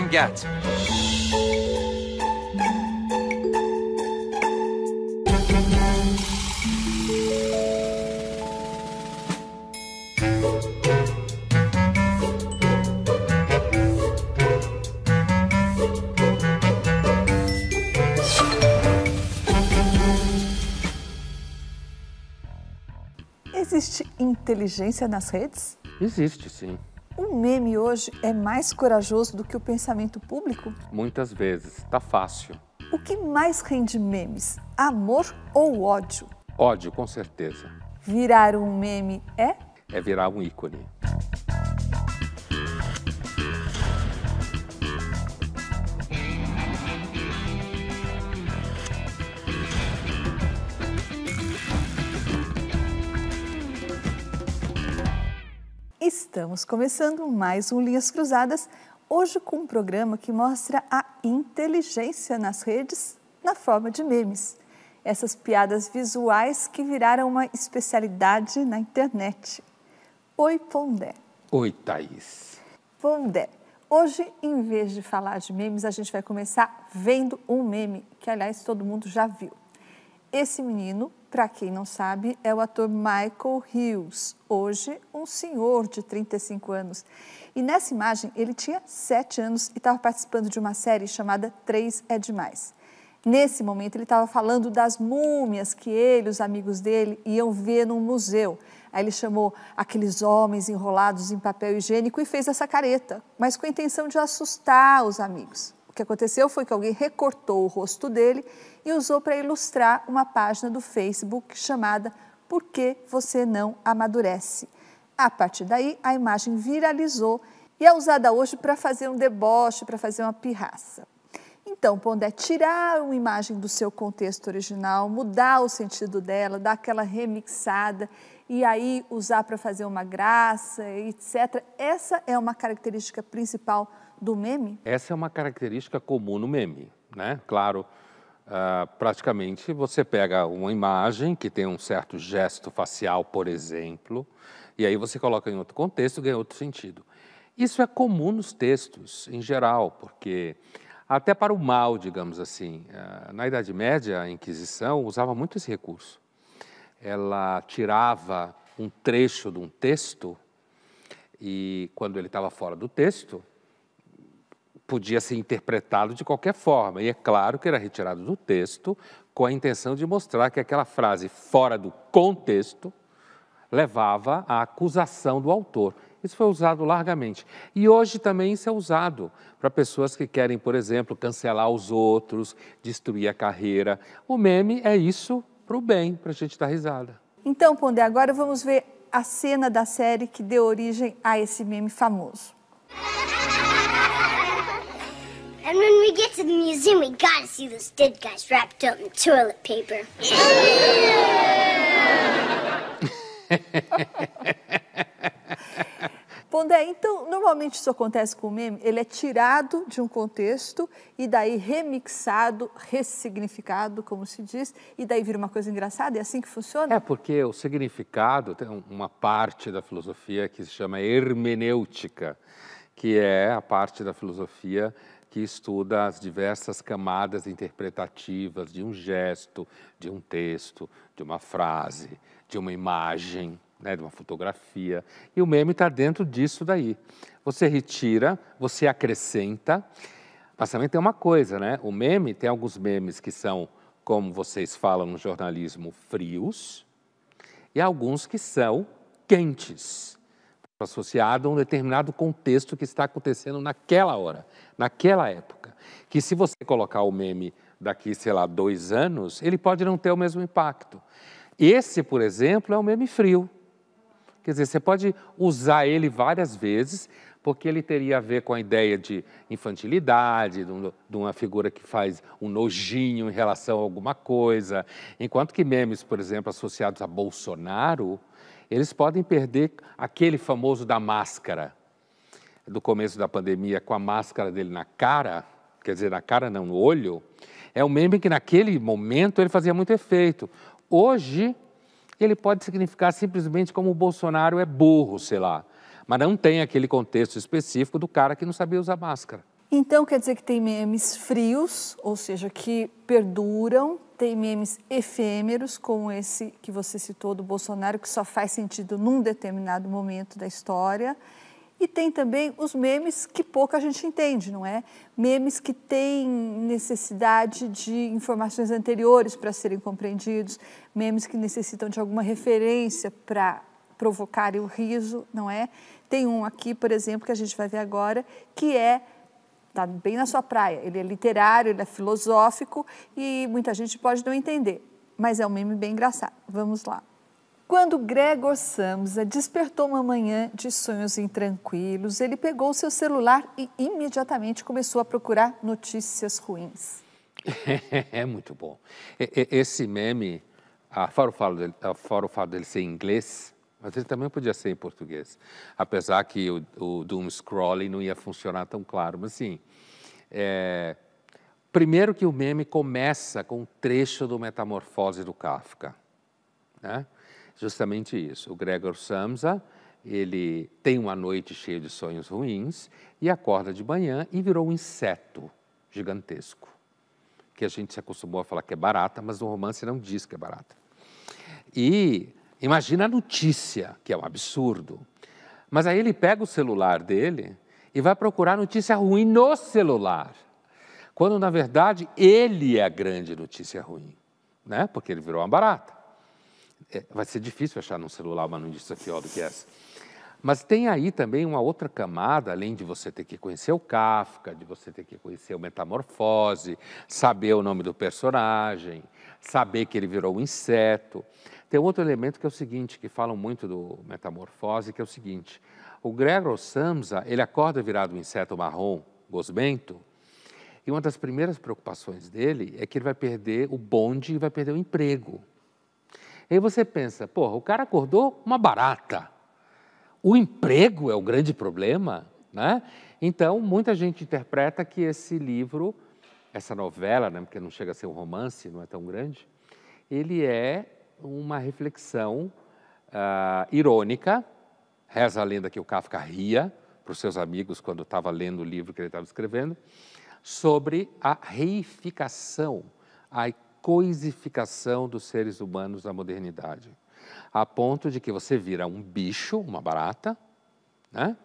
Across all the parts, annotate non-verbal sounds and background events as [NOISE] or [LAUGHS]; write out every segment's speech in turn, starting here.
I'm Gat. Existe inteligência nas redes? Existe, sim. O meme hoje é mais corajoso do que o pensamento público? Muitas vezes. Está fácil. O que mais rende memes? Amor ou ódio? Ódio, com certeza. Virar um meme é? É virar um ícone. Estamos começando mais um Linhas Cruzadas, hoje com um programa que mostra a inteligência nas redes na forma de memes. Essas piadas visuais que viraram uma especialidade na internet. Oi, Pondé. Oi, Thaís. Pondé, hoje, em vez de falar de memes, a gente vai começar vendo um meme, que aliás todo mundo já viu. Esse menino, para quem não sabe, é o ator Michael Hughes, hoje um senhor de 35 anos. E nessa imagem ele tinha 7 anos e estava participando de uma série chamada Três é Demais. Nesse momento ele estava falando das múmias que ele e os amigos dele iam ver num museu. Aí ele chamou aqueles homens enrolados em papel higiênico e fez essa careta, mas com a intenção de assustar os amigos. Que aconteceu foi que alguém recortou o rosto dele e usou para ilustrar uma página do Facebook chamada Por que você não amadurece? A partir daí, a imagem viralizou e é usada hoje para fazer um deboche, para fazer uma pirraça. Então, Pondé, tirar uma imagem do seu contexto original, mudar o sentido dela, dar aquela remixada e aí usar para fazer uma graça, etc. Essa é uma característica principal do meme? Essa é uma característica comum no meme, né? Claro, uh, praticamente você pega uma imagem que tem um certo gesto facial, por exemplo, e aí você coloca em outro contexto ganha outro sentido. Isso é comum nos textos, em geral, porque até para o mal, digamos assim. Uh, na Idade Média, a Inquisição usava muito esse recurso. Ela tirava um trecho de um texto e, quando ele estava fora do texto, podia ser interpretado de qualquer forma. E é claro que era retirado do texto com a intenção de mostrar que aquela frase fora do contexto levava à acusação do autor. Isso foi usado largamente. E hoje também isso é usado para pessoas que querem, por exemplo, cancelar os outros, destruir a carreira. O meme é isso para o bem, para a gente dar risada. Então, Pondé, agora vamos ver a cena da série que deu origem a esse meme famoso. And when we get to the museum, we gotta see those dead guys wrapped up in toilet paper. [LAUGHS] Pondé, então, normalmente isso acontece com o meme, ele é tirado de um contexto e daí remixado, ressignificado, como se diz, e daí vira uma coisa engraçada, é assim que funciona? É, porque o significado tem uma parte da filosofia que se chama hermenêutica, que é a parte da filosofia que estuda as diversas camadas interpretativas de um gesto, de um texto, de uma frase, de uma imagem, né, de uma fotografia. E o meme está dentro disso daí. Você retira, você acrescenta, mas também tem uma coisa, né? O meme, tem alguns memes que são, como vocês falam no jornalismo, frios, e alguns que são quentes associado a um determinado contexto que está acontecendo naquela hora, naquela época. Que se você colocar o meme daqui, sei lá, dois anos, ele pode não ter o mesmo impacto. Esse, por exemplo, é um meme frio. Quer dizer, você pode usar ele várias vezes, porque ele teria a ver com a ideia de infantilidade, de uma figura que faz um nojinho em relação a alguma coisa. Enquanto que memes, por exemplo, associados a Bolsonaro, eles podem perder aquele famoso da máscara, do começo da pandemia, com a máscara dele na cara, quer dizer, na cara não, no olho, é um meme que naquele momento ele fazia muito efeito. Hoje, ele pode significar simplesmente como o Bolsonaro é burro, sei lá, mas não tem aquele contexto específico do cara que não sabia usar máscara. Então quer dizer que tem memes frios, ou seja, que perduram, tem memes efêmeros, como esse que você citou do Bolsonaro, que só faz sentido num determinado momento da história. E tem também os memes que pouca gente entende, não é? Memes que têm necessidade de informações anteriores para serem compreendidos, memes que necessitam de alguma referência para provocarem o riso, não é? Tem um aqui, por exemplo, que a gente vai ver agora, que é está bem na sua praia. Ele é literário, ele é filosófico e muita gente pode não entender, mas é um meme bem engraçado. Vamos lá. Quando Gregor Samsa despertou uma manhã de sonhos intranquilos, ele pegou seu celular e imediatamente começou a procurar notícias ruins. [LAUGHS] É muito bom. Esse meme, fora o dele, o fato dele ser inglês, mas ele também podia ser em português, apesar que o, o doom scrolling não ia funcionar tão claro. Mas sim, é, primeiro que o meme começa com um trecho do Metamorfose do Kafka, né? Justamente isso. O Gregor Samsa ele tem uma noite cheia de sonhos ruins e acorda de manhã e virou um inseto gigantesco, que a gente se acostumou a falar que é barata, mas no romance não diz que é barata. E Imagina a notícia, que é um absurdo. Mas aí ele pega o celular dele e vai procurar notícia ruim no celular. Quando, na verdade, ele é a grande notícia ruim, né? porque ele virou uma barata. É, vai ser difícil achar no celular uma notícia pior do que essa. Mas tem aí também uma outra camada, além de você ter que conhecer o Kafka, de você ter que conhecer o Metamorfose, saber o nome do personagem, saber que ele virou um inseto. Tem outro elemento que é o seguinte, que falam muito do metamorfose, que é o seguinte: o Gregor Samsa, ele acorda virado um inseto marrom, gosmento, e uma das primeiras preocupações dele é que ele vai perder o bonde e vai perder o emprego. E aí você pensa, porra, o cara acordou uma barata. O emprego é o grande problema, né? Então, muita gente interpreta que esse livro, essa novela, né, porque não chega a ser um romance, não é tão grande, ele é uma reflexão uh, irônica. Reza a lenda que o Kafka ria para os seus amigos quando estava lendo o livro que ele estava escrevendo, sobre a reificação, a coisificação dos seres humanos na modernidade, a ponto de que você vira um bicho, uma barata, né?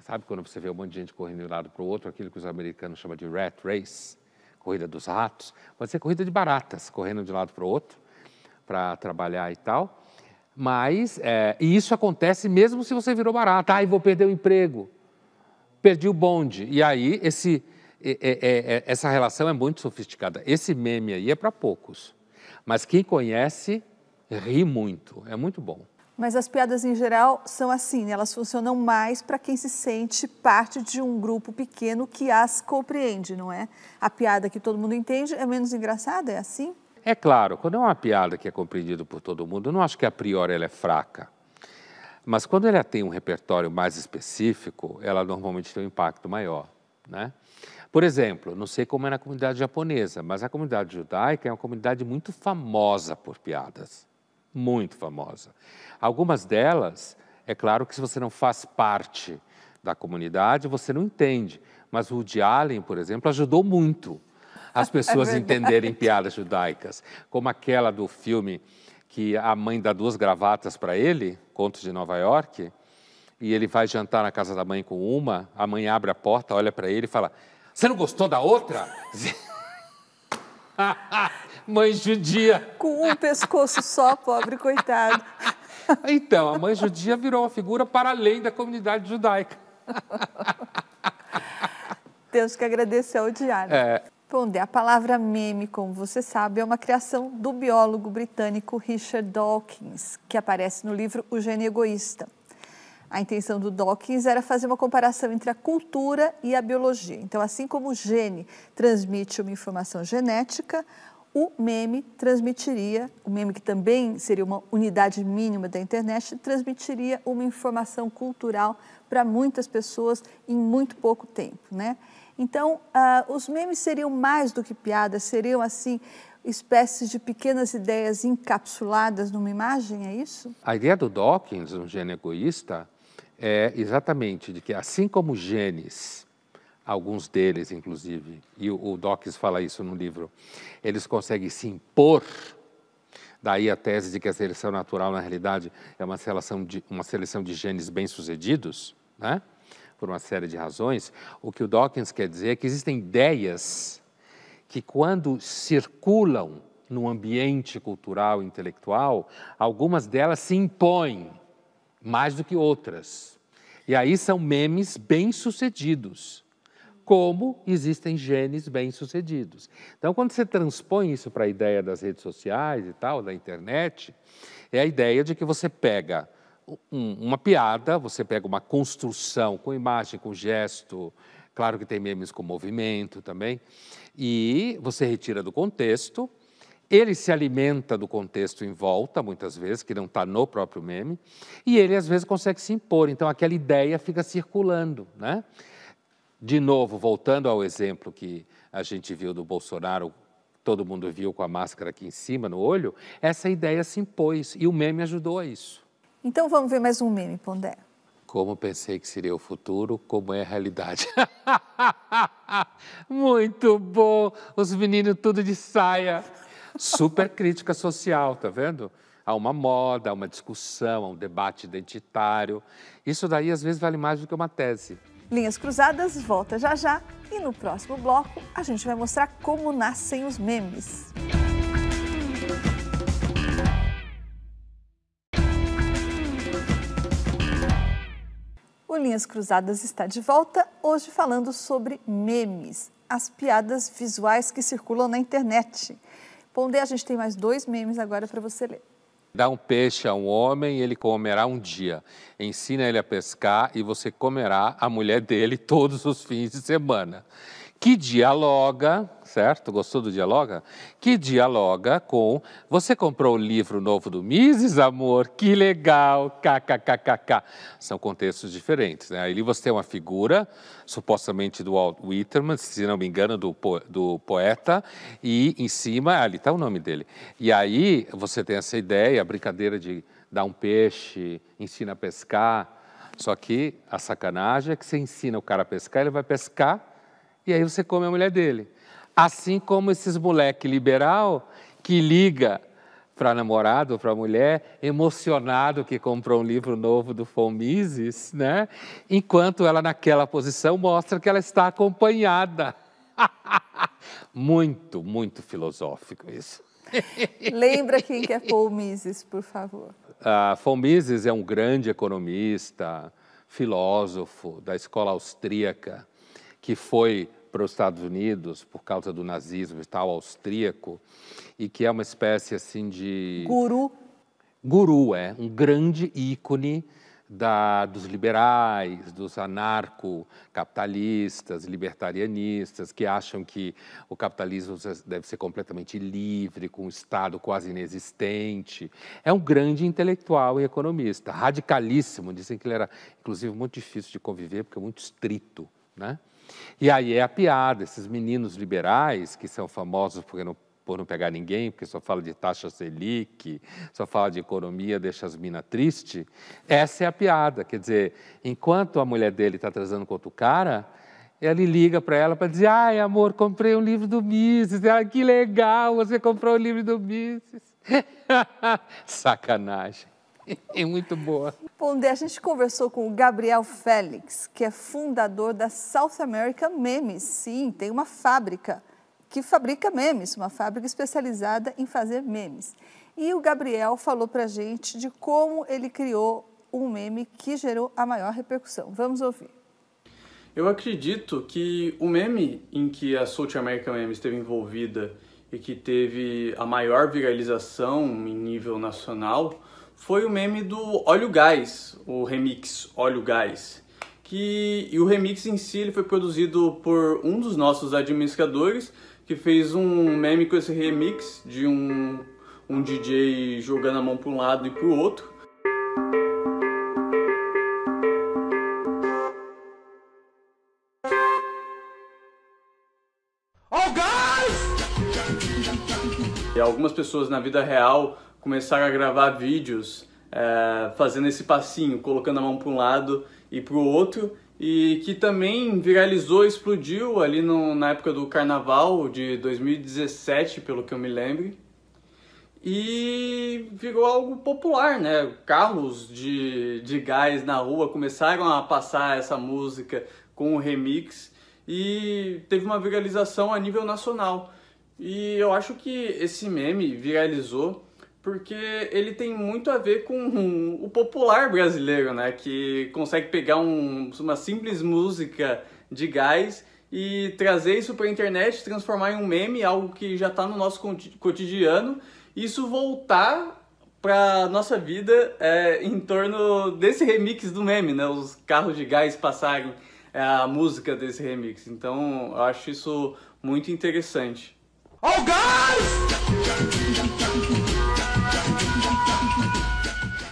Sabe quando você vê um monte de gente correndo de um lado para o outro, aquilo que os americanos chamam de rat race, corrida dos ratos, pode ser corrida de baratas, correndo de um lado para o outro, para trabalhar e tal. Mas, é, e isso acontece mesmo se você virou barata. Ai, vou perder o emprego, perdi o bonde. E aí, esse, é, é essa relação é muito sofisticada. Esse meme aí é para poucos. Mas quem conhece, ri muito. É muito bom. Mas as piadas em geral são assim, né? elas funcionam mais para quem se sente parte de um grupo pequeno que as compreende, não é? A piada que todo mundo entende é menos engraçada, é assim? É claro, quando é uma piada que é compreendida por todo mundo, eu não acho que a priori ela é fraca. Mas quando ela tem um repertório mais específico, ela normalmente tem um impacto maior. Né? Por exemplo, não sei como é na comunidade japonesa, mas a comunidade judaica é uma comunidade muito famosa por piadas. Muito famosa. Algumas delas, é claro que se você não faz parte da comunidade, você não entende. Mas o Woody Allen, por exemplo, ajudou muito as [LAUGHS] pessoas é entenderem piadas judaicas, como aquela do filme que a mãe dá duas gravatas para ele, Contos de Nova York, e ele vai jantar na casa da mãe com uma, a mãe abre a porta, olha para ele e fala: Você não gostou da outra? [LAUGHS] mãe judia. Com um pescoço só, pobre coitado. [LAUGHS] Então, a mãe judia virou uma figura para além da comunidade judaica. Temos que agradecer ao diário. É. Bom, a palavra meme, como você sabe, é uma criação do biólogo britânico Richard Dawkins, que aparece no livro O Gênio Egoísta. A intenção do Dawkins era fazer uma comparação entre a cultura e a biologia. Então, assim como o gene transmite uma informação genética, o meme transmitiria, o meme que também seria uma unidade mínima da internet, transmitiria uma informação cultural para muitas pessoas em muito pouco tempo, né? Então, uh, os memes seriam mais do que piadas, seriam assim espécies de pequenas ideias encapsuladas numa imagem, é isso? A ideia do Dawkins, um gene egoísta, é exatamente de que assim como genes alguns deles, inclusive, e o, o Dawkins fala isso no livro, eles conseguem se impor Daí a tese de que a seleção natural, na realidade, é uma seleção de, uma seleção de genes bem-sucedidos, né? Por uma série de razões. O que o Dawkins quer dizer é que existem ideias que, quando circulam no ambiente cultural e intelectual, algumas delas se impõem mais do que outras. E aí são memes bem-sucedidos como existem genes bem-sucedidos. Então, quando você transpõe isso para a ideia das redes sociais e tal, da internet, é a ideia de que você pega um, uma piada, você pega uma construção com imagem, com gesto, claro que tem memes com movimento também, e você retira do contexto, ele se alimenta do contexto em volta, muitas vezes, que não está no próprio meme, e ele às vezes consegue se impor. Então aquela ideia fica circulando, né? De novo, voltando ao exemplo que a gente viu do Bolsonaro, todo mundo viu com a máscara aqui em cima, no olho, essa ideia se impôs e o meme ajudou a isso. Então vamos ver mais um meme, Pondé. Como pensei que seria o futuro, como é a realidade. [LAUGHS] Muito bom! Os meninos tudo de saia. Super crítica social, tá vendo? Há uma moda, há uma discussão, há um debate identitário. Isso daí às vezes vale mais do que uma tese. Linhas Cruzadas volta já já e no próximo bloco a gente vai mostrar como nascem os memes. O Linhas Cruzadas está de volta, hoje falando sobre memes, as piadas visuais que circulam na internet. Pondé, a gente tem mais dois memes agora para você ler. Dá um peixe a um homem e ele comerá um dia. Ensina ele a pescar e você comerá a mulher dele todos os fins de semana que dialoga, certo? Gostou do dialoga? Que dialoga com você comprou o livro novo do Mises, amor? Que legal! KKKKK. São contextos diferentes, né? Ali você tem uma figura, supostamente do Walt Whitman, se não me engano, do, po do poeta, e em cima, ali está o nome dele. E aí você tem essa ideia, a brincadeira de dar um peixe, ensina a pescar. Só que a sacanagem é que você ensina o cara a pescar, ele vai pescar e aí você come a mulher dele. Assim como esses moleque liberal que liga para namorado ou para mulher, emocionado que comprou um livro novo do Fomises, né? Enquanto ela naquela posição mostra que ela está acompanhada. [LAUGHS] muito, muito filosófico isso. [LAUGHS] Lembra quem que é Paul Mises, por favor. Paul Mises é um grande economista, filósofo da escola austríaca, que foi para os Estados Unidos por causa do nazismo e tal, austríaco, e que é uma espécie assim de... Guru. Guru, é, um grande ícone da, dos liberais, dos anarcocapitalistas, libertarianistas, que acham que o capitalismo deve ser completamente livre, com um Estado quase inexistente. É um grande intelectual e economista, radicalíssimo. Dizem que ele era, inclusive, muito difícil de conviver, porque é muito estrito. Né? E aí é a piada, esses meninos liberais, que são famosos porque não, por não pegar ninguém, porque só fala de taxa Selic, só fala de economia, deixa as minas tristes, essa é a piada. Quer dizer, enquanto a mulher dele está trazendo com outro cara, ele liga para ela para dizer: Ai, amor, comprei um livro do Mises. Ela, que legal, você comprou o um livro do Mises. [LAUGHS] Sacanagem. [LAUGHS] É muito boa. Pondé, a gente conversou com o Gabriel Félix, que é fundador da South American Memes. Sim, tem uma fábrica que fabrica memes, uma fábrica especializada em fazer memes. E o Gabriel falou para a gente de como ele criou um meme que gerou a maior repercussão. Vamos ouvir. Eu acredito que o meme em que a South American Memes esteve envolvida e que teve a maior viralização em nível nacional foi o meme do Óleo Gás, o remix Óleo Gás. Que, e o remix em si ele foi produzido por um dos nossos administradores, que fez um meme com esse remix de um, um DJ jogando a mão para um lado e para o outro. Oh, e algumas pessoas na vida real começaram a gravar vídeos é, fazendo esse passinho, colocando a mão para um lado e para o outro. e que também viralizou, explodiu ali no, na época do carnaval de 2017, pelo que eu me lembro. E virou algo popular, né? Carros de, de gás na rua começaram a passar essa música com o remix e teve uma viralização a nível nacional. E eu acho que esse meme viralizou porque ele tem muito a ver com o popular brasileiro, né? Que consegue pegar um, uma simples música de gás e trazer isso para a internet, transformar em um meme, algo que já está no nosso cotidiano, e isso voltar para nossa vida é, em torno desse remix do meme, né? Os carros de gás passarem é, a música desse remix. Então, eu acho isso muito interessante. Oh, guys!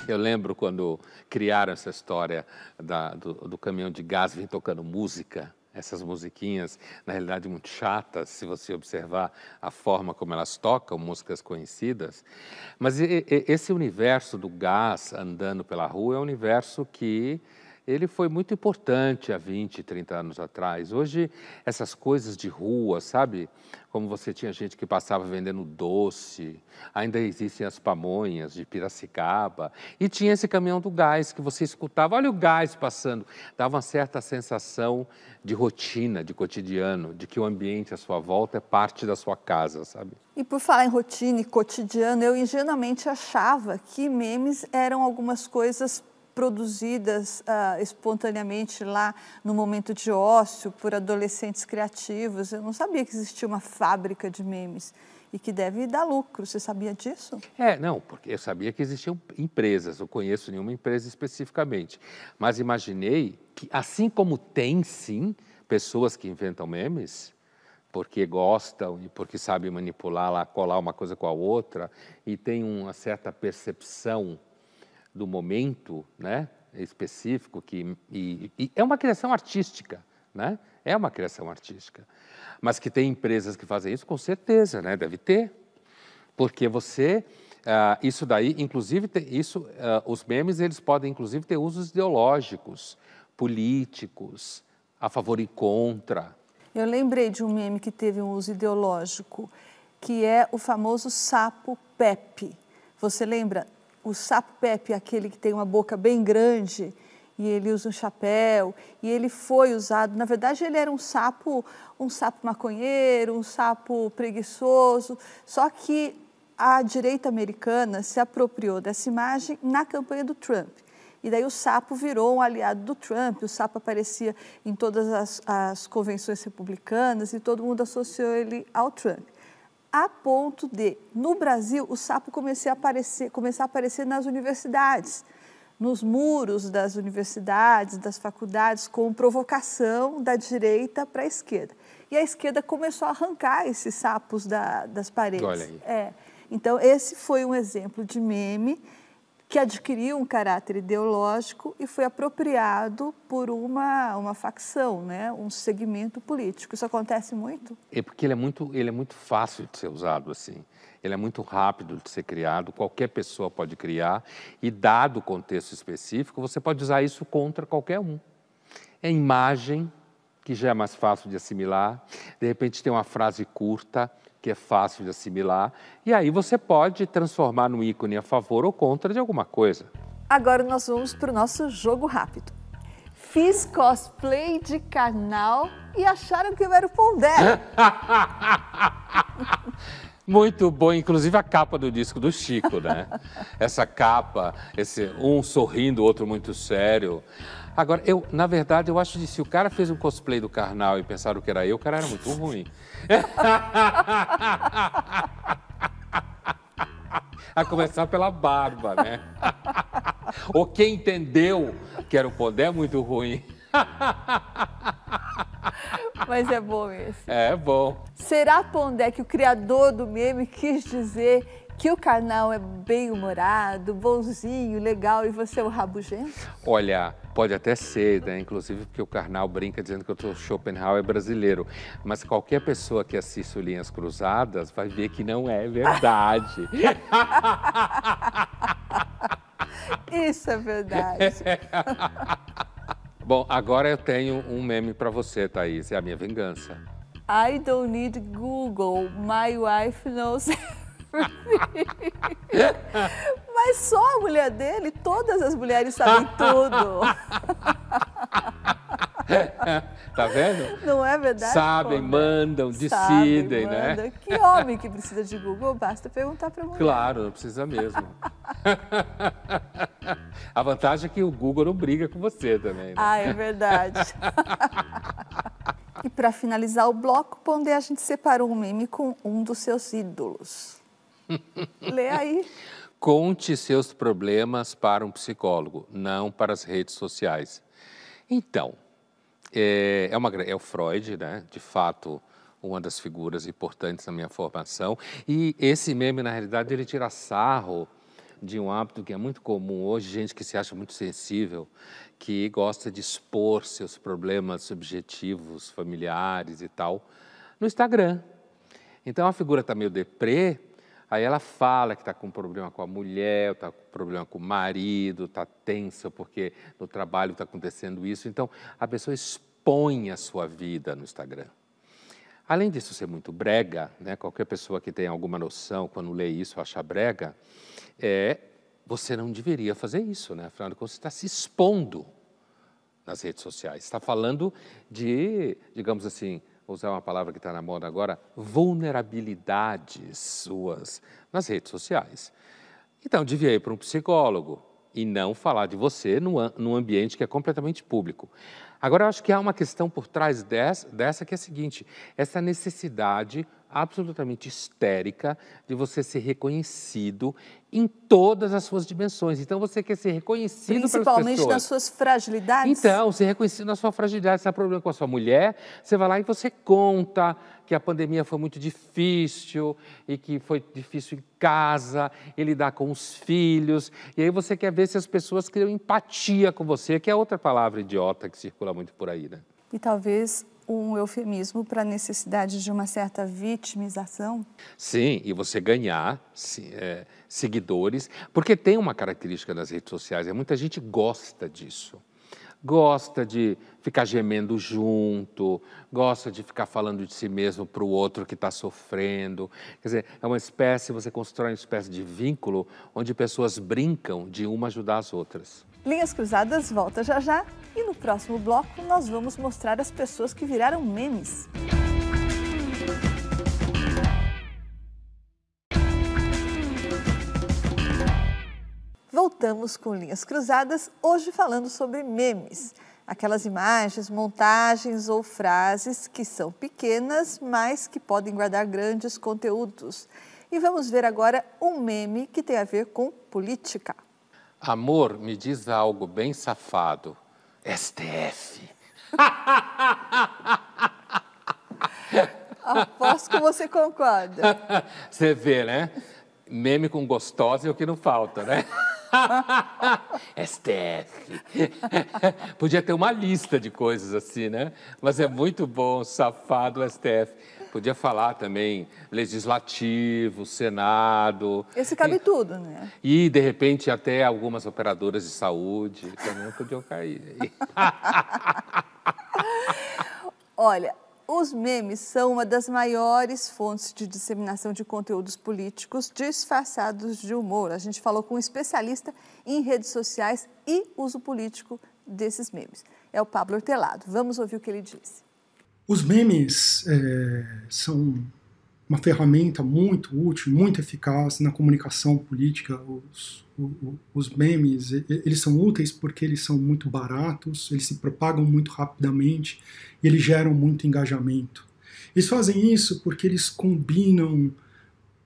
Eu lembro quando criaram essa história da, do, do caminhão de gás vem tocando música essas musiquinhas, na realidade muito chatas, se você observar a forma como elas tocam, músicas conhecidas. Mas esse universo do gás andando pela rua é um universo que ele foi muito importante há 20, 30 anos atrás. Hoje, essas coisas de rua, sabe? Como você tinha gente que passava vendendo doce, ainda existem as pamonhas de Piracicaba, e tinha esse caminhão do gás que você escutava, olha o gás passando, dava uma certa sensação de rotina, de cotidiano, de que o ambiente à sua volta é parte da sua casa, sabe? E por falar em rotina e cotidiano, eu ingenuamente achava que memes eram algumas coisas produzidas uh, espontaneamente lá no momento de ócio por adolescentes criativos. Eu não sabia que existia uma fábrica de memes e que deve dar lucro. Você sabia disso? É, não, porque eu sabia que existiam empresas, eu conheço nenhuma empresa especificamente, mas imaginei que, assim como tem sim pessoas que inventam memes, porque gostam e porque sabem manipular lá, colar uma coisa com a outra e tem uma certa percepção do momento né, específico, que, e, e é uma criação artística, né? é uma criação artística. Mas que tem empresas que fazem isso, com certeza, né? deve ter. Porque você, uh, isso daí, inclusive, isso, uh, os memes, eles podem inclusive ter usos ideológicos, políticos, a favor e contra. Eu lembrei de um meme que teve um uso ideológico, que é o famoso sapo Pepe. Você lembra? O sapo Pepe, aquele que tem uma boca bem grande e ele usa um chapéu e ele foi usado, na verdade ele era um sapo, um sapo maconheiro, um sapo preguiçoso, só que a direita americana se apropriou dessa imagem na campanha do Trump. E daí o sapo virou um aliado do Trump, o sapo aparecia em todas as, as convenções republicanas e todo mundo associou ele ao Trump a ponto de, no Brasil, o sapo começar a aparecer, começar a aparecer nas universidades, nos muros das universidades, das faculdades, com provocação da direita para a esquerda. E a esquerda começou a arrancar esses sapos da, das paredes. Olha aí. É. Então, esse foi um exemplo de meme que adquiriu um caráter ideológico e foi apropriado por uma, uma facção, né? um segmento político. Isso acontece muito? É porque ele é muito, ele é muito fácil de ser usado assim. Ele é muito rápido de ser criado, qualquer pessoa pode criar e, dado o contexto específico, você pode usar isso contra qualquer um. É imagem, que já é mais fácil de assimilar, de repente tem uma frase curta, que é fácil de assimilar, e aí você pode transformar no ícone a favor ou contra de alguma coisa. Agora nós vamos para o nosso jogo rápido. Fiz cosplay de canal e acharam que eu era o Pondé. [LAUGHS] Muito bom, inclusive a capa do disco do Chico, né? [LAUGHS] Essa capa, esse um sorrindo, outro muito sério. Agora, eu, na verdade, eu acho que se o cara fez um cosplay do Karnal e pensaram que era eu, o cara era muito ruim. [LAUGHS] A começar pela barba, né? Ou quem entendeu que era o Pondé é muito ruim. [LAUGHS] Mas é bom esse. É bom. Será, Pondé, que o criador do meme quis dizer que o canal é bem humorado, bonzinho, legal e você é o rabugento? Olha, pode até ser, né? Inclusive porque o Karnal brinca dizendo que sou Schopenhauer brasileiro. Mas qualquer pessoa que assista Linhas Cruzadas vai ver que não é verdade. [LAUGHS] Isso é verdade. [LAUGHS] Bom, agora eu tenho um meme para você, Thaís. É a minha vingança. I don't need Google. My wife knows [LAUGHS] [LAUGHS] Mas só a mulher dele, todas as mulheres sabem tudo. [LAUGHS] tá vendo? Não é verdade? Sabem, pô, mandam, decidem, Sabem, né? Manda. Que homem que precisa de Google, basta perguntar para mulher. Claro, não precisa mesmo. [LAUGHS] a vantagem é que o Google não briga com você também. Né? Ah, é verdade. e para finalizar o bloco, Pondé, a gente separou um meme com um dos seus ídolos. Lê aí. Conte seus problemas para um psicólogo, não para as redes sociais. Então, é, é, uma, é o Freud, né? de fato, uma das figuras importantes na minha formação. E esse meme, na realidade, ele tira sarro de um hábito que é muito comum hoje, gente que se acha muito sensível, que gosta de expor seus problemas subjetivos, familiares e tal, no Instagram. Então a figura está meio deprê, Aí ela fala que está com problema com a mulher, está com problema com o marido, está tensa porque no trabalho está acontecendo isso. Então, a pessoa expõe a sua vida no Instagram. Além disso ser muito brega, né, qualquer pessoa que tenha alguma noção, quando lê isso, acha brega, é, você não deveria fazer isso, né? afinal de contas, você está se expondo nas redes sociais. Está falando de, digamos assim, vou usar uma palavra que está na moda agora, vulnerabilidades suas nas redes sociais. Então, devia ir para um psicólogo e não falar de você num, ambiente que é completamente público. Agora, eu acho que há uma questão por trás dessa, dessa que é a seguinte: essa necessidade absolutamente histérica de você ser reconhecido em todas as suas dimensões. Então você quer ser reconhecido Principalmente nas suas fragilidades. Então, ser reconhecido na sua fragilidade. Se há problema com a sua mulher, você vai lá e você conta que a pandemia foi muito difícil e que foi difícil em casa, e lidar com os filhos. E aí você quer ver se as pessoas criam empatia com você, que é outra palavra idiota que circula muito por aí, né? E talvez um eufemismo para a necessidade de uma certa vitimização? Sim, e você ganhar é, seguidores, porque tem uma característica das redes sociais, é muita gente gosta disso. Gosta de ficar gemendo junto, gosta de ficar falando de si mesmo para o outro que está sofrendo. Quer dizer, é uma espécie, você constrói uma espécie de vínculo onde pessoas brincam de uma ajudar as outras. Linhas Cruzadas volta já já e no próximo bloco nós vamos mostrar as pessoas que viraram memes. Voltamos com Linhas Cruzadas, hoje falando sobre memes. Aquelas imagens, montagens ou frases que são pequenas, mas que podem guardar grandes conteúdos. E vamos ver agora um meme que tem a ver com política. Amor, me diz algo bem safado. STF. Aposto que você concorda. Você vê, né? Meme com gostosa é o que não falta, né? STF. Podia ter uma lista de coisas assim, né? Mas é muito bom, safado STF. Podia falar também legislativo, Senado. Esse cabe e, tudo, né? E, de repente, até algumas operadoras de saúde também podiam cair. [LAUGHS] Olha, os memes são uma das maiores fontes de disseminação de conteúdos políticos disfarçados de humor. A gente falou com um especialista em redes sociais e uso político desses memes. É o Pablo Hortelado. Vamos ouvir o que ele disse. Os memes é, são uma ferramenta muito útil, muito eficaz na comunicação política. Os, os, memes, eles são úteis porque eles são muito baratos, eles se propagam muito rapidamente e eles geram muito engajamento. Eles fazem isso porque eles combinam,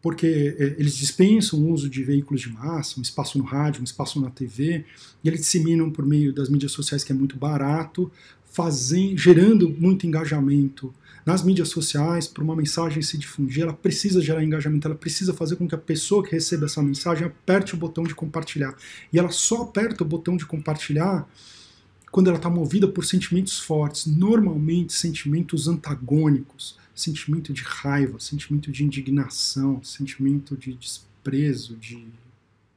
porque é, eles dispensam o uso de veículos de massa, um espaço no rádio, um espaço na TV, e eles disseminam por meio das mídias sociais que é muito barato, fazendo, gerando muito engajamento nas mídias sociais, para uma mensagem se difundir, ela precisa gerar engajamento, ela precisa fazer com que a pessoa que recebe essa mensagem aperte o botão de compartilhar. E ela só aperta o botão de compartilhar quando ela está movida por sentimentos fortes, normalmente sentimentos antagônicos, sentimento de raiva, sentimento de indignação, sentimento de desprezo, de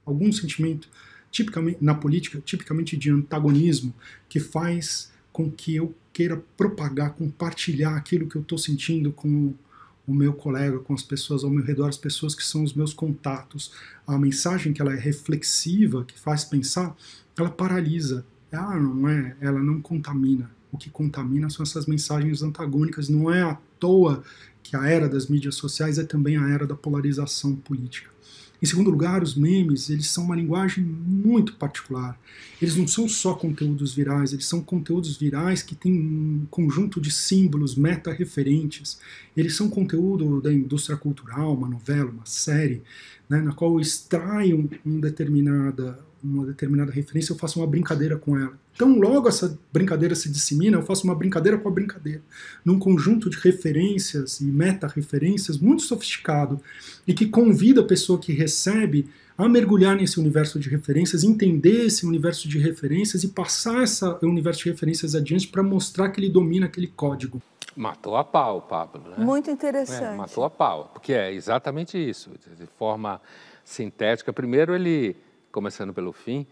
algum sentimento tipicamente na política, tipicamente de antagonismo, que faz com que eu queira propagar, compartilhar aquilo que eu estou sentindo com o meu colega, com as pessoas ao meu redor, as pessoas que são os meus contatos. A mensagem que ela é reflexiva, que faz pensar, ela paralisa. Ah, não é, ela não contamina. O que contamina são essas mensagens antagônicas. Não é à toa que a era das mídias sociais é também a era da polarização política. Em segundo lugar, os memes, eles são uma linguagem muito particular. Eles não são só conteúdos virais, eles são conteúdos virais que têm um conjunto de símbolos meta-referentes. Eles são conteúdo da indústria cultural, uma novela, uma série, né, na qual eu extraio um determinada, uma determinada referência, eu faço uma brincadeira com ela. Então, logo essa brincadeira se dissemina, eu faço uma brincadeira com a brincadeira, num conjunto de referências e meta-referências muito sofisticado e que convida a pessoa que recebe a mergulhar nesse universo de referências, entender esse universo de referências e passar esse universo de referências adiante para mostrar que ele domina aquele código. Matou a pau, Pablo. Né? Muito interessante. É, matou a pau, porque é exatamente isso, de forma sintética. Primeiro, ele, começando pelo fim,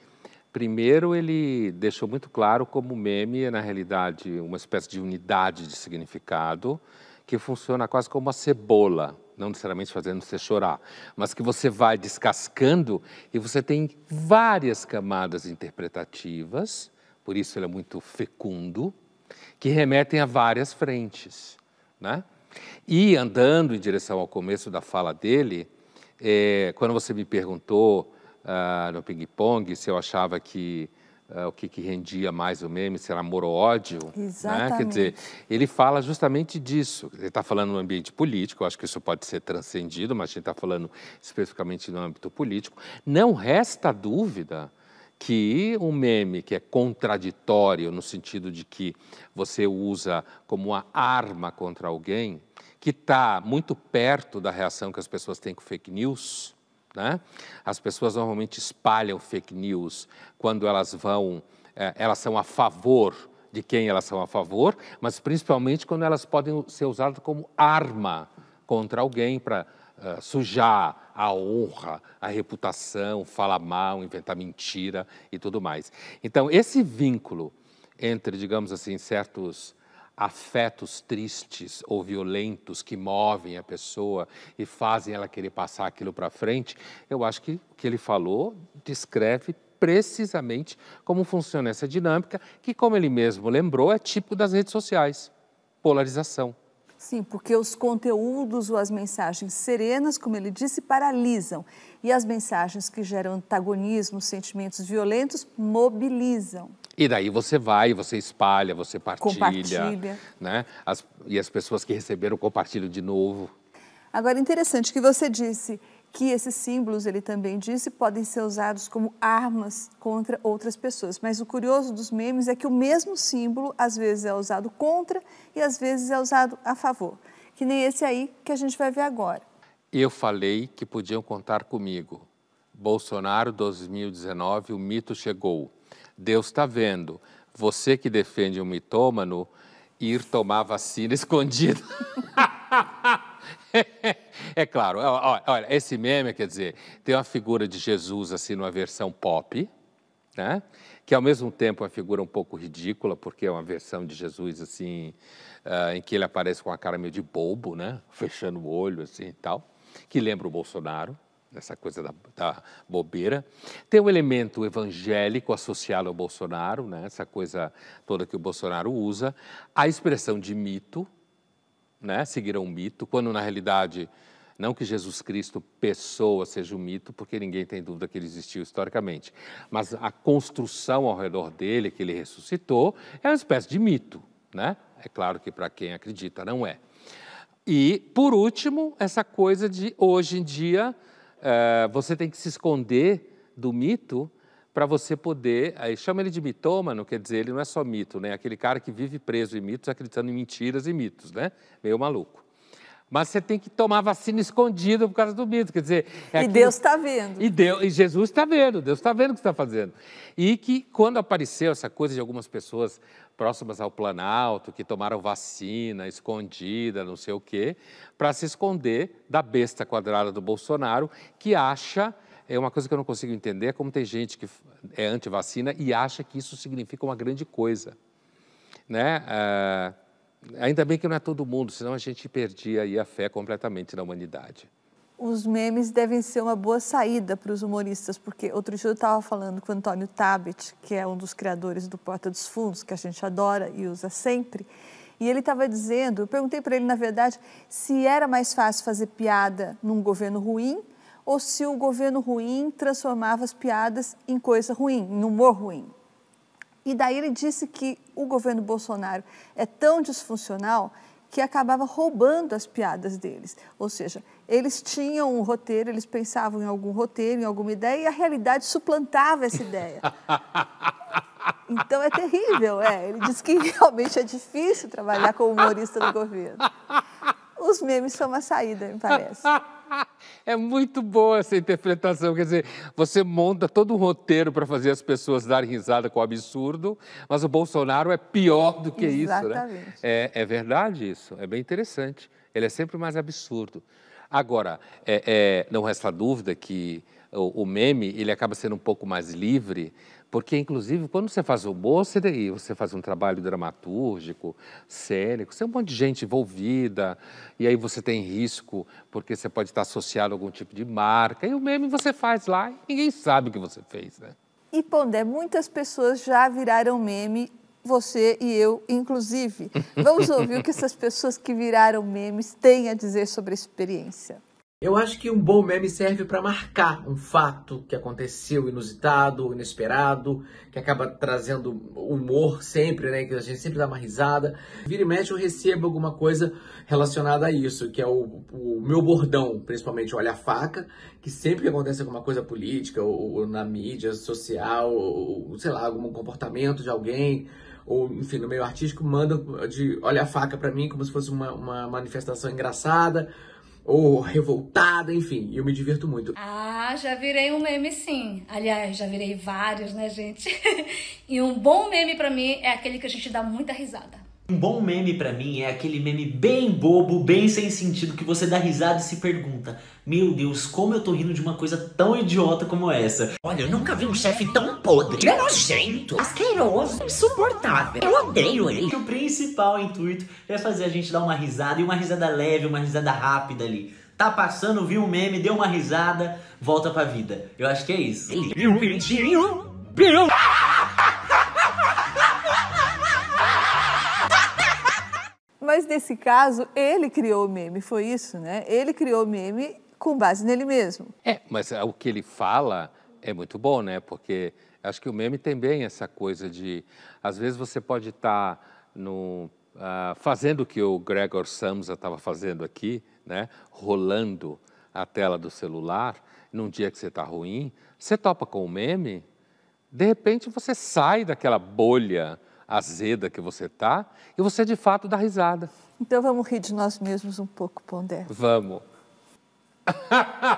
Primeiro, ele deixou muito claro como o meme é, na realidade, uma espécie de unidade de significado que funciona quase como uma cebola, não necessariamente fazendo você chorar, mas que você vai descascando e você tem várias camadas interpretativas, por isso ele é muito fecundo, que remetem a várias frentes. Né? E andando em direção ao começo da fala dele, é, quando você me perguntou uh, no ping-pong, se eu achava que uh, o que, que, rendia mais o meme, se era amor ou ódio. Exatamente. Né? Quer dizer, ele fala justamente disso. Ele está falando no ambiente político, eu acho que isso pode ser transcendido, mas a gente está falando especificamente no âmbito político. Não resta dúvida que um meme que é contraditório no sentido de que você usa como uma arma contra alguém, que está muito perto da reação que as pessoas têm com fake news, né? As pessoas normalmente espalham fake news quando elas vão, é, elas são a favor de quem elas são a favor, mas principalmente quando elas podem ser usadas como arma contra alguém para uh, é, sujar a honra, a reputação, falar mal, inventar mentira e tudo mais. Então, esse vínculo entre, digamos assim, certos afetos tristes ou violentos que movem a pessoa e fazem ela querer passar aquilo para frente, eu acho que o que ele falou descreve precisamente como funciona essa dinâmica, que, como ele mesmo lembrou, é típico das redes sociais polarização. Sim, porque os conteúdos ou as mensagens serenas, como ele disse, paralisam. E as mensagens que geram antagonismo, sentimentos violentos, mobilizam. E daí você vai, você espalha, você partilha. Compartilha. Né? As, e as pessoas que receberam compartilham de novo. Agora, interessante que você disse que esses símbolos, ele também disse, podem ser usados como armas contra outras pessoas. Mas o curioso dos memes é que o mesmo símbolo às vezes é usado contra e às vezes é usado a favor. Que nem esse aí que a gente vai ver agora. Eu falei que podiam contar comigo. Bolsonaro 2019, o mito chegou. Deus está vendo. Você que defende um mitômano, ir tomar vacina [LAUGHS] escondido. é claro, olha, esse meme, quer dizer, tem uma figura de Jesus assim numa versão pop, né? que ao mesmo tempo é uma figura um pouco ridícula, porque é uma versão de Jesus assim, uh, em que ele aparece com a cara meio de bobo, né? fechando o olho assim e tal, que lembra o Bolsonaro essa coisa da, da, bobeira. Tem o um elemento evangélico associado ao Bolsonaro, né? essa coisa toda que o Bolsonaro usa. A expressão de mito, né? seguir um mito, quando na realidade, não que Jesus Cristo, pessoa, seja um mito, porque ninguém tem dúvida que ele existiu historicamente, mas a construção ao redor dele, que ele ressuscitou, é uma espécie de mito. Né? É claro que para quem acredita não é. E, por último, essa coisa de hoje em dia uh, você tem que se esconder do mito para você poder. Aí chama ele de mitômano, quer dizer, ele não é só mito, né? Aquele cara que vive preso em mitos, acreditando em mentiras e mitos, né? Meio maluco. Mas você tem que tomar vacina escondida por causa do mito. Quer dizer, é e aquilo... Deus está vendo. E, Deus, e Jesus está vendo, Deus está vendo o que está fazendo. E que quando apareceu essa coisa de algumas pessoas próximas ao Planalto, que tomaram vacina escondida, não sei o quê, para se esconder da besta quadrada do Bolsonaro, que acha é uma coisa que eu não consigo entender, é como tem gente que é anti-vacina e acha que isso significa uma grande coisa. Né? Ah, ainda bem que não é todo mundo, senão a gente perdia aí a fé completamente na humanidade. Os memes devem ser uma boa saída para os humoristas, porque outro dia eu estava falando com o Antônio Tabet, que é um dos criadores do Porta dos Fundos, que a gente adora e usa sempre, e ele estava dizendo, eu perguntei para ele, na verdade, se era mais fácil fazer piada num governo ruim ou se o governo ruim transformava as piadas em coisa ruim, em humor ruim. E daí ele disse que o governo Bolsonaro é tão disfuncional que acabava roubando as piadas deles. Ou seja, eles tinham um roteiro, eles pensavam em algum roteiro, em alguma ideia, e a realidade suplantava essa ideia. [LAUGHS] Então é terrível, é. Ele disse que realmente é difícil trabalhar como humorista do governo. Os memes são uma saída, me parece. [LAUGHS] É muito boa essa interpretação. Quer dizer, você monta todo um roteiro para fazer as pessoas darem risada com o absurdo, mas o Bolsonaro é pior do que Exatamente. isso, né? É, é verdade isso. É bem interessante. Ele é sempre mais absurdo. Agora, é, é, não resta dúvida que o, o, meme ele acaba sendo um pouco mais livre, porque, inclusive, quando você faz humor, você, você faz um trabalho dramatúrgico, cênico, você tem um monte de gente envolvida, e aí você tem risco, porque você pode estar associado a algum tipo de marca, e o meme você faz lá e ninguém sabe o que você fez, né? E, Pondé, muitas pessoas já viraram meme, você e eu, inclusive. Vamos ouvir o que essas pessoas que viraram memes têm a dizer sobre a experiência. Eu acho que um bom meme serve para marcar um fato que aconteceu inusitado, inesperado, que acaba trazendo humor sempre, né? Que a gente sempre dá uma risada. Vira e mexe eu recebo alguma coisa relacionada a isso, que é o, o meu bordão, principalmente Olha a Faca, que sempre que acontece alguma coisa política ou, ou na mídia social, ou sei lá, algum comportamento de alguém, ou enfim, no meio artístico, manda de Olha a Faca para mim como se fosse uma, uma manifestação engraçada ou revoltada, enfim, eu me divirto muito. Ah, já virei um meme sim. Aliás, já virei vários, né, gente? [LAUGHS] e um bom meme para mim é aquele que a gente dá muita risada. Um bom meme para mim é aquele meme bem bobo, bem sem sentido, que você dá risada e se pergunta: Meu Deus, como eu tô rindo de uma coisa tão idiota como essa? Olha, eu nunca vi um chefe tão podre. É nojento, asqueroso, insuportável. Eu odeio ele. O principal intuito é fazer a gente dar uma risada e uma risada leve, uma risada rápida ali. Tá passando, viu um meme, deu uma risada, volta pra vida. Eu acho que é isso. Ele Mas nesse caso, ele criou o meme, foi isso, né? Ele criou o meme com base nele mesmo. É, mas o que ele fala é muito bom, né? Porque acho que o meme tem bem essa coisa de, às vezes você pode estar tá no uh, fazendo o que o Gregor Samsa estava fazendo aqui, né? Rolando a tela do celular num dia que você está ruim, você topa com o meme, de repente você sai daquela bolha azeda que você tá e você de fato dá risada. Então vamos rir de nós mesmos um pouco, Pondé. Vamos. [LAUGHS]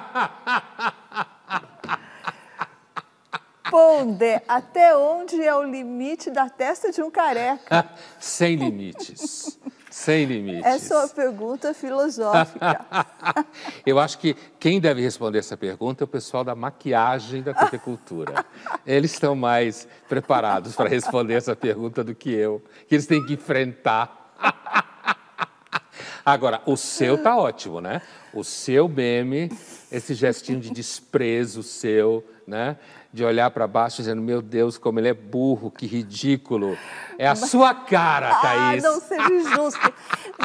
Pondé, até onde é o limite da testa de um careca? [LAUGHS] Sem limites. Sem limites. Essa é uma pergunta filosófica. [LAUGHS] Eu acho que quem deve responder essa pergunta é o pessoal da maquiagem da cultura. Eles estão mais preparados para responder essa pergunta do que eu, que eles têm que enfrentar. [LAUGHS] Agora, o seu tá ótimo, né? O seu meme, esse gestinho de desprezo seu, né? De olhar para baixo dizendo, meu Deus, como ele é burro, que ridículo. É a sua cara, ah, Thaís. Ah, não seja injusto,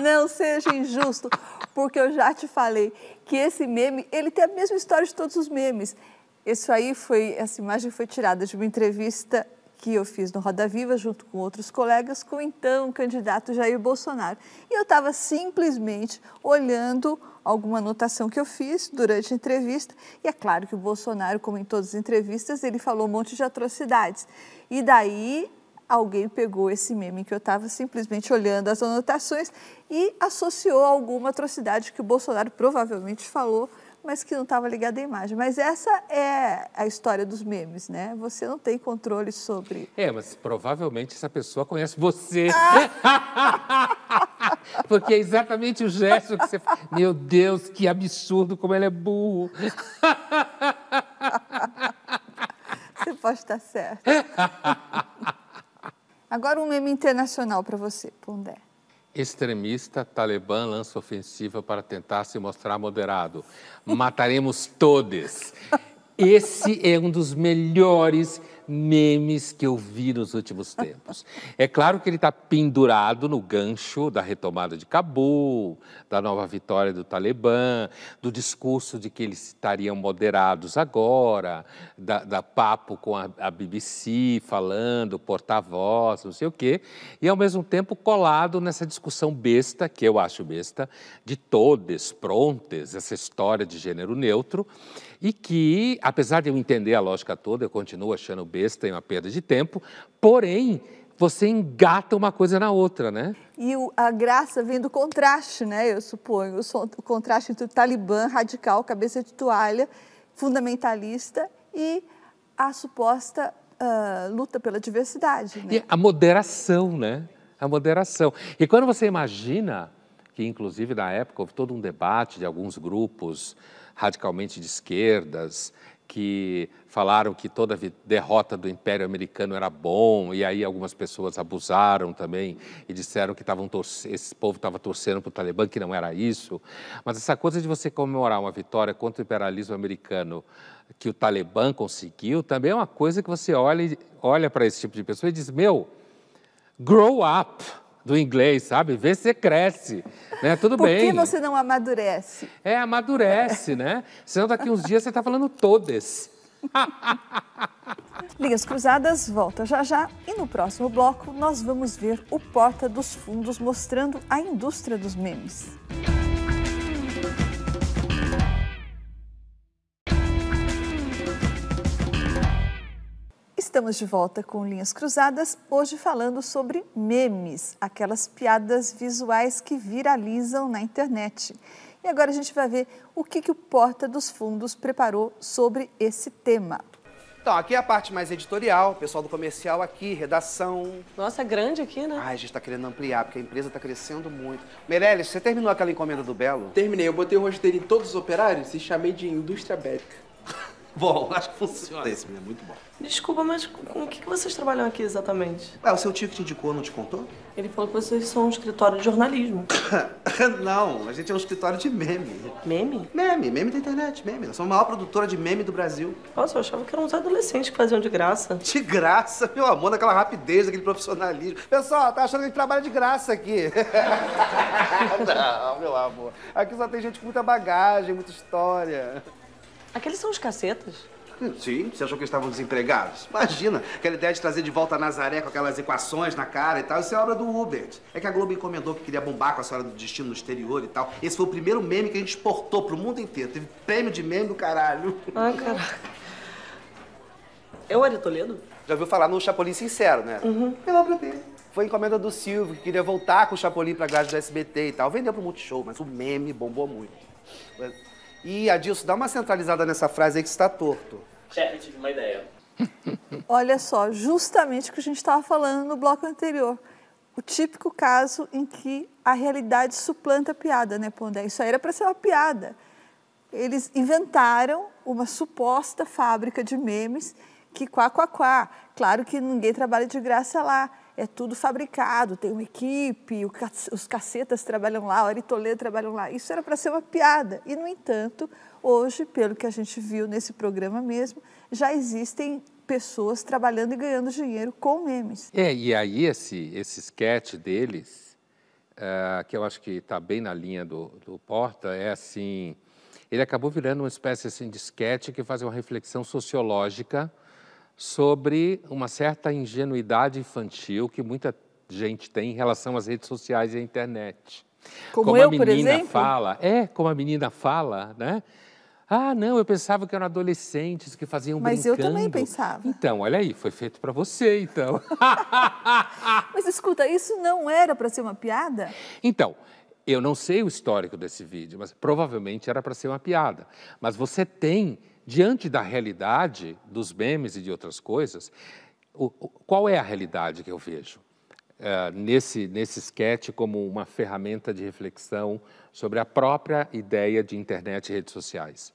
não seja injusto, porque eu já te falei que esse meme, ele tem a mesma história de todos os memes. Isso aí foi, essa imagem foi tirada de uma entrevista que eu fiz no Roda Viva, junto com outros colegas, com então o candidato Jair Bolsonaro. E eu estava simplesmente olhando alguma anotação que eu fiz durante a entrevista. E é claro que o Bolsonaro, como em todas as entrevistas, ele falou um monte de atrocidades. E daí alguém pegou esse meme que eu estava simplesmente olhando as anotações e associou alguma atrocidade que o Bolsonaro provavelmente falou mas que não estava ligada à imagem. Mas essa é a história dos memes, né? Você não tem controle sobre. É, mas provavelmente essa pessoa conhece você. [LAUGHS] Porque é exatamente o gesto que você. Meu Deus, que absurdo como ele é burro. [LAUGHS] pode estar certo. [LAUGHS] Agora um meme internacional para você, Pondé. Extremista talibã lança ofensiva para tentar se mostrar moderado. Mataremos todos. Esse é um dos melhores memes que eu vi nos últimos tempos. É claro que ele está pendurado no gancho da retomada de Cabul, da nova vitória do Talibã, do discurso de que eles estariam moderados agora, da, da papo com a, a BBC falando, porta-voz, não sei o quê, e ao mesmo tempo colado nessa discussão besta, que eu acho besta, de todes, prontes, essa história de gênero neutro, e que, apesar de eu entender a lógica toda, eu continuo achando besta e uma perda de tempo, porém, você engata uma coisa na outra, né? E o, a graça vem do contraste, né? Eu suponho, o, o contraste entre o talibã radical, cabeça de toalha, fundamentalista, e a suposta uh, luta pela diversidade. Né? E a moderação, né? A moderação. E quando você imagina que, inclusive, na época, houve todo um debate de alguns grupos radicalmente de esquerdas, que falaram que toda derrota do Império Americano era bom, e aí algumas pessoas abusaram também e disseram que estavam esse povo estava torcendo para o Talibã, que não era isso. Mas essa coisa de você comemorar uma vitória contra o imperialismo americano que o Talibã conseguiu, também é uma coisa que você olha, olha para esse tipo de pessoa e diz: meu, grow up do inglês, sabe? Vê se você cresce, né? Tudo Por bem. Por que você não amadurece? É, amadurece, né? Senão daqui uns dias você está falando todas. [LAUGHS] Linhas Cruzadas volta já já e no próximo bloco nós vamos ver o Porta dos Fundos mostrando a indústria dos memes. Estamos de volta com Linhas Cruzadas, hoje falando sobre memes, aquelas piadas visuais que viralizam na internet. E agora a gente vai ver o que, que o Porta dos Fundos preparou sobre esse tema. Então, aqui é a parte mais editorial, pessoal do comercial aqui, redação. Nossa, é grande aqui, né? Ai, a gente está querendo ampliar, porque a empresa está crescendo muito. Meirelles, você terminou aquela encomenda do Belo? Terminei, eu botei o rosto dele em todos os operários e chamei de indústria bélica. Bom, [LAUGHS] acho que funciona. Esse é muito bom. Desculpa, mas com o que vocês trabalham aqui exatamente? Ué, o seu tio que te indicou não te contou? Ele falou que vocês são um escritório de jornalismo. [COUGHS] não, a gente é um escritório de meme. Meme? Meme, meme da internet, meme. Nós somos a maior produtora de meme do Brasil. Nossa, eu achava que eram uns adolescentes que faziam de graça. De graça? Meu amor, naquela rapidez, daquele profissionalismo. Pessoal, tá achando que a gente trabalha de graça aqui. [LAUGHS] não, meu amor. Aqui só tem gente com muita bagagem, muita história. Aqueles são os cacetas? Sim, você achou que eles estavam desempregados? Imagina, aquela ideia de trazer de volta a Nazaré com aquelas equações na cara e tal, isso é obra do Hubert. É que a Globo encomendou que queria bombar com a Senhora do Destino no exterior e tal. Esse foi o primeiro meme que a gente exportou pro mundo inteiro. Teve prêmio de meme do caralho. Ah, caraca. É o Ari Toledo? Já ouviu falar no Chapolin Sincero, né? Uhum. É obra dele. Foi encomenda do Silvio, que queria voltar com o Chapolin pra grade do SBT e tal. Vendeu pro Multishow, mas o meme bombou muito. E, Adilson, dá uma centralizada nessa frase aí que está torto. Chefe, tive uma ideia. [LAUGHS] Olha só, justamente o que a gente estava falando no bloco anterior. O típico caso em que a realidade suplanta a piada, né, Pondé? Isso aí era para ser uma piada. Eles inventaram uma suposta fábrica de memes que quá, quá, quá. Claro que ninguém trabalha de graça lá é tudo fabricado, tem uma equipe, os cacetas trabalham lá, o Ari Toledo trabalham lá. Isso era para ser uma piada. E, no entanto, hoje, pelo que a gente viu nesse programa mesmo, já existem pessoas trabalhando e ganhando dinheiro com memes. É, e aí esse, esse sketch deles, uh, que eu acho que está bem na linha do, do Porta, é assim, ele acabou virando uma espécie assim, de sketch que faz uma reflexão sociológica sobre uma certa ingenuidade infantil que muita gente tem em relação às redes sociais e à internet. Como, como eu, a menina fala, é, como a menina fala, né? Ah, não, eu pensava que eram adolescentes que faziam Mas brincando. Mas eu também pensava. Então, olha aí, foi feito para você, então. [LAUGHS] Mas escuta, isso não era para ser uma piada? Então, eu não sei o histórico desse vídeo, mas provavelmente era para ser uma piada. Mas você tem diante da realidade dos memes e de outras coisas, o, o, qual é a realidade que eu vejo? Uh, nesse, nesse sketch como uma ferramenta de reflexão sobre a própria ideia de internet e redes sociais.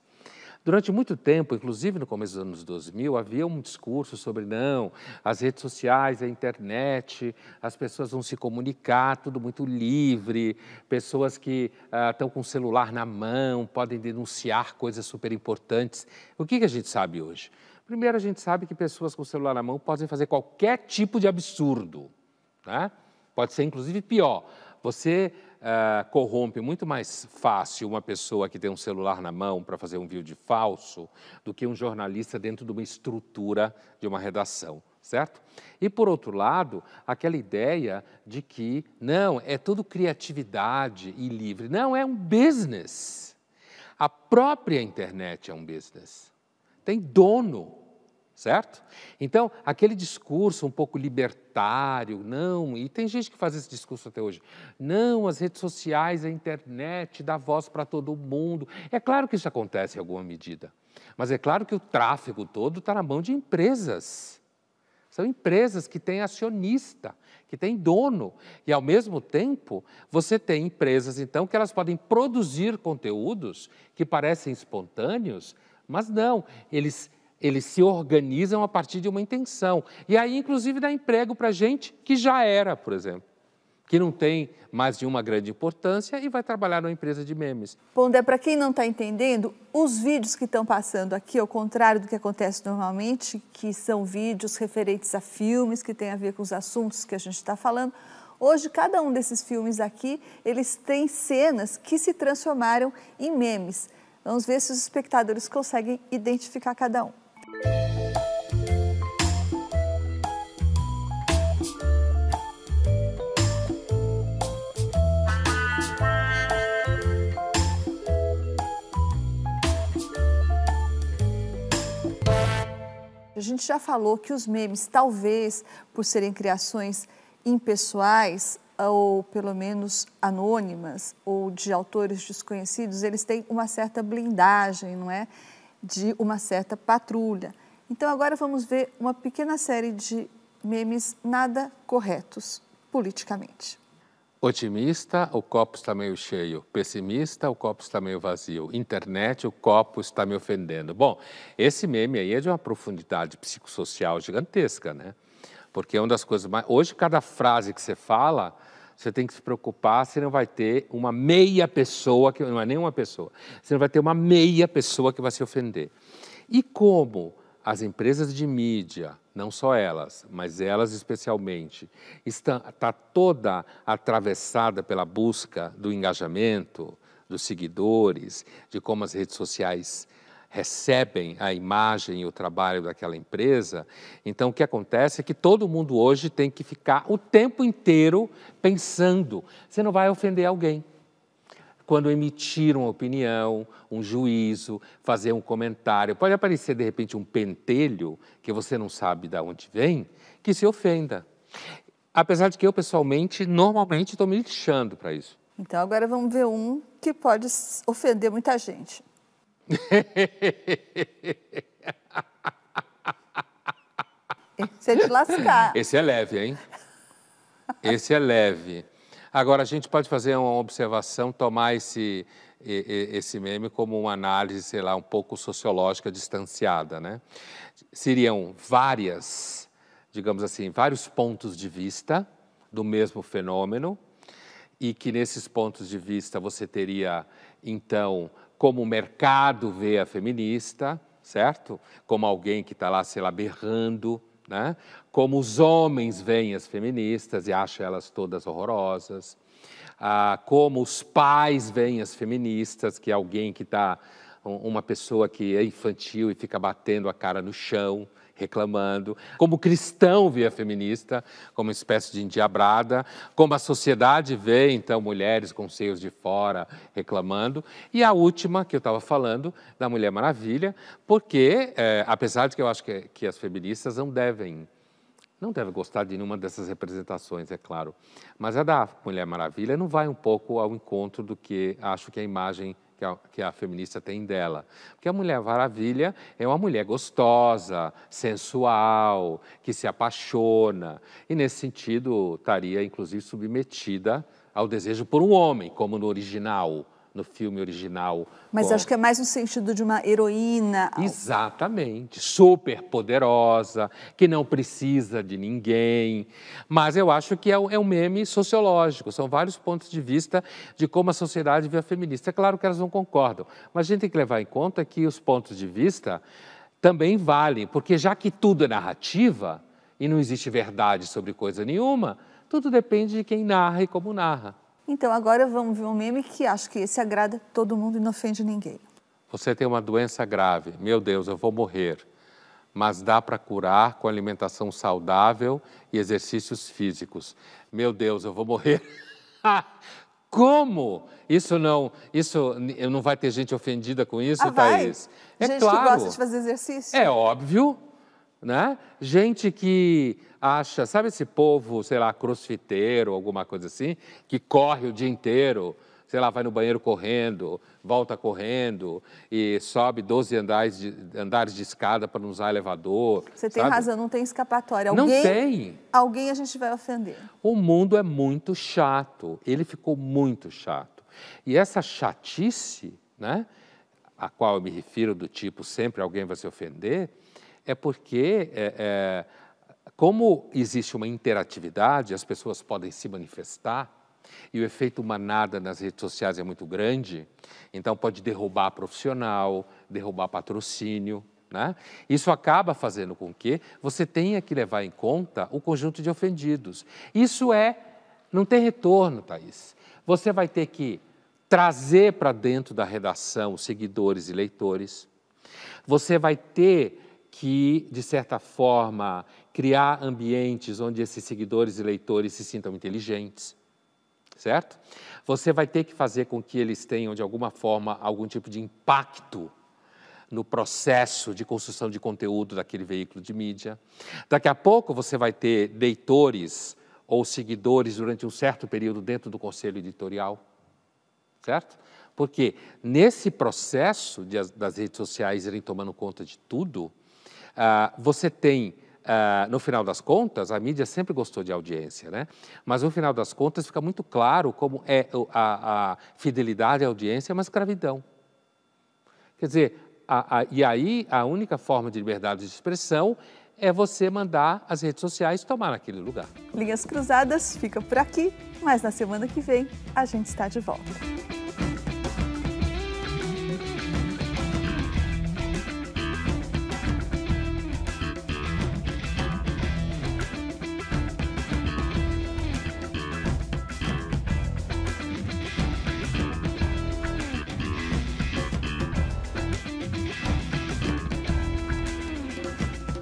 Durante muito tempo, inclusive no começo dos anos 2000, havia um discurso sobre não, as redes sociais, a internet, as pessoas vão se comunicar, tudo muito livre, pessoas que ah, estão com o celular na mão, podem denunciar coisas super importantes. O que, que a gente sabe hoje? Primeiro, a gente sabe que pessoas com o celular na mão podem fazer qualquer tipo de absurdo. Né? Pode ser, inclusive, pior. Você uh, corrompe muito mais fácil uma pessoa que tem um celular na mão para fazer um vídeo falso do que um jornalista dentro de uma estrutura de uma redação, certo? E por outro lado, aquela ideia de que não, é tudo criatividade e livre. Não, é um business. A própria internet é um business. Tem dono certo? Então, aquele discurso um pouco libertário, não, e tem gente que faz esse discurso até hoje, não, as redes sociais, a internet dá voz para todo mundo. É claro que isso acontece em alguma medida, mas é claro que o tráfego todo está na mão de empresas. São empresas que têm acionista, que têm dono. E, ao mesmo tempo, você tem empresas, então, que elas podem produzir conteúdos que parecem espontâneos, mas não, eles eles se organizam a partir de uma intenção. E aí, inclusive, dá emprego para gente que já era, por exemplo, que não tem mais de uma grande importância e vai trabalhar numa empresa de memes. Pondé, para quem não está entendendo, os vídeos que estão passando aqui, ao contrário do que acontece normalmente, que são vídeos referentes a filmes que têm a ver com os assuntos que a gente está falando, Hoje, cada um desses filmes aqui, eles têm cenas que se transformaram em memes. Vamos ver se os espectadores conseguem identificar cada um. A gente já falou que os memes, talvez por serem criações impessoais ou pelo menos anônimas ou de autores desconhecidos, eles têm uma certa blindagem, não é? De uma certa patrulha. Então, agora vamos ver uma pequena série de memes nada corretos politicamente. Otimista, o copo está meio cheio. Pessimista, o copo está meio vazio. Internet, o copo está me ofendendo. Bom, esse meme aí é de uma profundidade psicossocial gigantesca, né? Porque é uma das coisas mais. Hoje, cada frase que você fala, você tem que se preocupar se não vai ter uma meia pessoa, que não é nem uma pessoa, você não vai ter uma meia pessoa que vai se ofender. E como as empresas de mídia, não só elas, mas elas especialmente, está, está toda atravessada pela busca do engajamento, dos seguidores, de como as redes sociais recebem a imagem e o trabalho daquela empresa. Então, o que acontece é que todo mundo hoje tem que ficar o tempo inteiro pensando: você não vai ofender alguém. Quando emitir uma opinião, um juízo, fazer um comentário, pode aparecer de repente um pentelho que você não sabe de onde vem, que se ofenda. Apesar de que eu, pessoalmente, normalmente estou me lixando para isso. Então, agora vamos ver um que pode ofender muita gente. Esse é de lascar. Esse é leve, hein? Esse é leve. Agora, a gente pode fazer uma observação, tomar esse, esse meme como uma análise, sei lá, um pouco sociológica distanciada, né? Seriam várias, digamos assim, vários pontos de vista do mesmo fenômeno e que nesses pontos de vista você teria, então, como o mercado vê a feminista, certo? Como alguém que está lá, sei lá, berrando, né? Como os homens veem as feministas e acham elas todas horrorosas. Ah, como os pais veem as feministas, que é alguém que está, uma pessoa que é infantil e fica batendo a cara no chão, reclamando, como cristão vê a feminista como espécie de endiabrada, como a sociedade vê, então, mulheres com seios de fora reclamando, e a última que eu estava falando, da Mulher Maravilha, porque, é, apesar de que eu acho que, que as feministas não devem não deve gostar de nenhuma dessas representações, é claro. Mas a da Mulher Maravilha não vai um pouco ao encontro do que acho que a imagem que a, que a feminista tem dela. Porque a Mulher Maravilha é uma mulher gostosa, sensual, que se apaixona. E, nesse sentido, estaria, inclusive, submetida ao desejo por um homem, como no original. No filme original. Mas com... acho que é mais no sentido de uma heroína. Exatamente, super poderosa, que não precisa de ninguém. Mas eu acho que é um, é um meme sociológico, são vários pontos de vista de como a sociedade vê a feminista. É claro que elas não concordam, mas a gente tem que levar em conta que os pontos de vista também valem, porque já que tudo é narrativa e não existe verdade sobre coisa nenhuma, tudo depende de quem narra e como narra. Então agora vamos ver um meme que acho que esse agrada todo mundo e não ofende ninguém. Você tem uma doença grave, meu Deus, eu vou morrer. Mas dá para curar com alimentação saudável e exercícios físicos. Meu Deus, eu vou morrer. [LAUGHS] Como? Isso não, isso não vai ter gente ofendida com isso, ah, vai. Thaís? É gente claro. que gosta de fazer exercício. É óbvio, né? Gente que acha, sabe esse povo, sei lá, crossfiteiro, alguma coisa assim, que corre o dia inteiro, sei lá, vai no banheiro correndo, volta correndo e sobe 12 andares de, andares de escada para não usar elevador. Você tem sabe? razão, não tem escapatória. Alguém, não tem. Alguém a gente vai ofender. O mundo é muito chato, ele ficou muito chato. E essa chatice, né, a qual eu me refiro do tipo sempre alguém vai se ofender, é porque é, é, como existe uma interatividade, as pessoas podem se manifestar, e o efeito manada nas redes sociais é muito grande, então pode derrubar profissional, derrubar patrocínio. Né? Isso acaba fazendo com que você tenha que levar em conta o conjunto de ofendidos. Isso é, não tem retorno, Thaís. Você vai ter que trazer para dentro da redação seguidores e leitores. Você vai ter que, de certa forma, criar ambientes onde esses seguidores e leitores se sintam inteligentes, certo? Você vai ter que fazer com que eles tenham, de alguma forma, algum tipo de impacto no processo de construção de conteúdo daquele veículo de mídia. Daqui a pouco você vai ter leitores ou seguidores durante um certo período dentro do conselho editorial, certo? Porque nesse processo de, das redes sociais irem tomando conta de tudo, uh, você tem Uh, no final das contas, a mídia sempre gostou de audiência, né? Mas no final das contas fica muito claro como é a, a fidelidade à audiência é uma escravidão. Quer dizer, a, a, e aí a única forma de liberdade de expressão é você mandar as redes sociais tomar naquele lugar. Linhas Cruzadas fica por aqui, mas na semana que vem a gente está de volta.